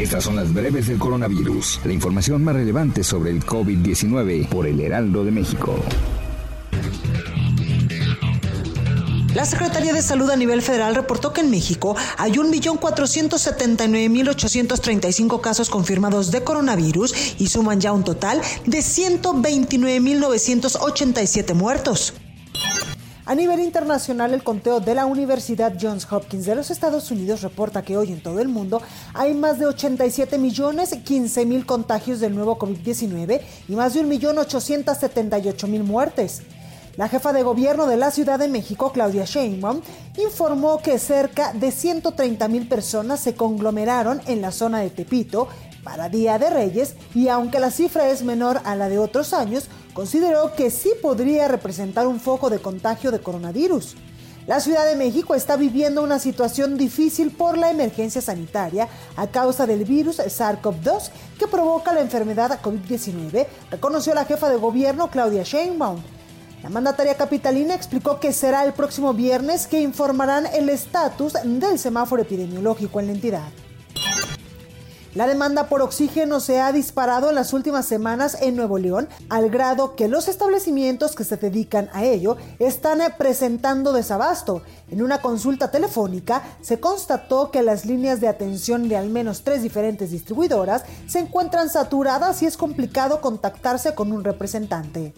Estas son las breves del coronavirus, la información más relevante sobre el COVID-19 por el Heraldo de México. La Secretaría de Salud a nivel federal reportó que en México hay 1.479.835 casos confirmados de coronavirus y suman ya un total de 129.987 muertos. A nivel internacional, el conteo de la Universidad Johns Hopkins de los Estados Unidos reporta que hoy en todo el mundo hay más de 87 millones 15 mil contagios del nuevo COVID-19 y más de 1.878.000 muertes. La jefa de gobierno de la Ciudad de México, Claudia Sheinbaum, informó que cerca de 130 mil personas se conglomeraron en la zona de Tepito para Día de Reyes y aunque la cifra es menor a la de otros años, consideró que sí podría representar un foco de contagio de coronavirus. La Ciudad de México está viviendo una situación difícil por la emergencia sanitaria a causa del virus SARS-CoV-2 que provoca la enfermedad COVID-19, reconoció la jefa de gobierno Claudia Sheinbaum. La mandataria capitalina explicó que será el próximo viernes que informarán el estatus del semáforo epidemiológico en la entidad. La demanda por oxígeno se ha disparado en las últimas semanas en Nuevo León, al grado que los establecimientos que se dedican a ello están presentando desabasto. En una consulta telefónica se constató que las líneas de atención de al menos tres diferentes distribuidoras se encuentran saturadas y es complicado contactarse con un representante.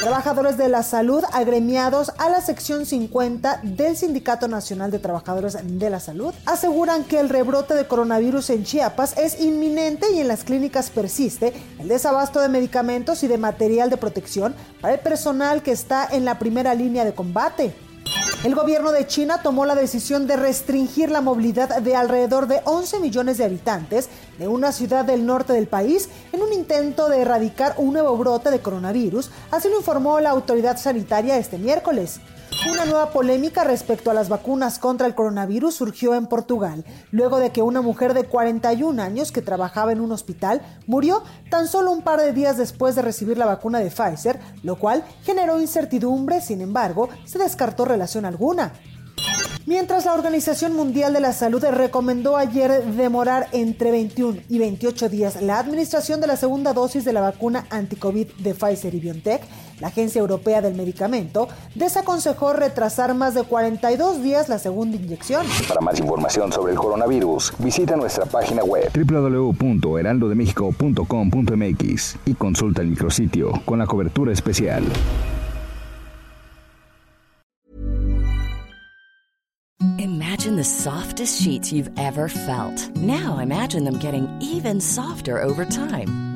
Trabajadores de la salud agremiados a la sección 50 del Sindicato Nacional de Trabajadores de la Salud aseguran que el rebrote de coronavirus en Chiapas es inminente y en las clínicas persiste el desabasto de medicamentos y de material de protección para el personal que está en la primera línea de combate. El gobierno de China tomó la decisión de restringir la movilidad de alrededor de 11 millones de habitantes de una ciudad del norte del país en un intento de erradicar un nuevo brote de coronavirus, así lo informó la autoridad sanitaria este miércoles. Una nueva polémica respecto a las vacunas contra el coronavirus surgió en Portugal, luego de que una mujer de 41 años que trabajaba en un hospital murió tan solo un par de días después de recibir la vacuna de Pfizer, lo cual generó incertidumbre, sin embargo, se descartó relación alguna. Mientras la Organización Mundial de la Salud recomendó ayer demorar entre 21 y 28 días la administración de la segunda dosis de la vacuna anti-COVID de Pfizer y BioNTech, la Agencia Europea del Medicamento desaconsejó retrasar más de 42 días la segunda inyección. Para más información sobre el coronavirus, visita nuestra página web www.heraldodemexico.com.mx y consulta el micrositio con la cobertura especial. Imagine the softest sheets you've ever felt. Now imagine them getting even softer over time.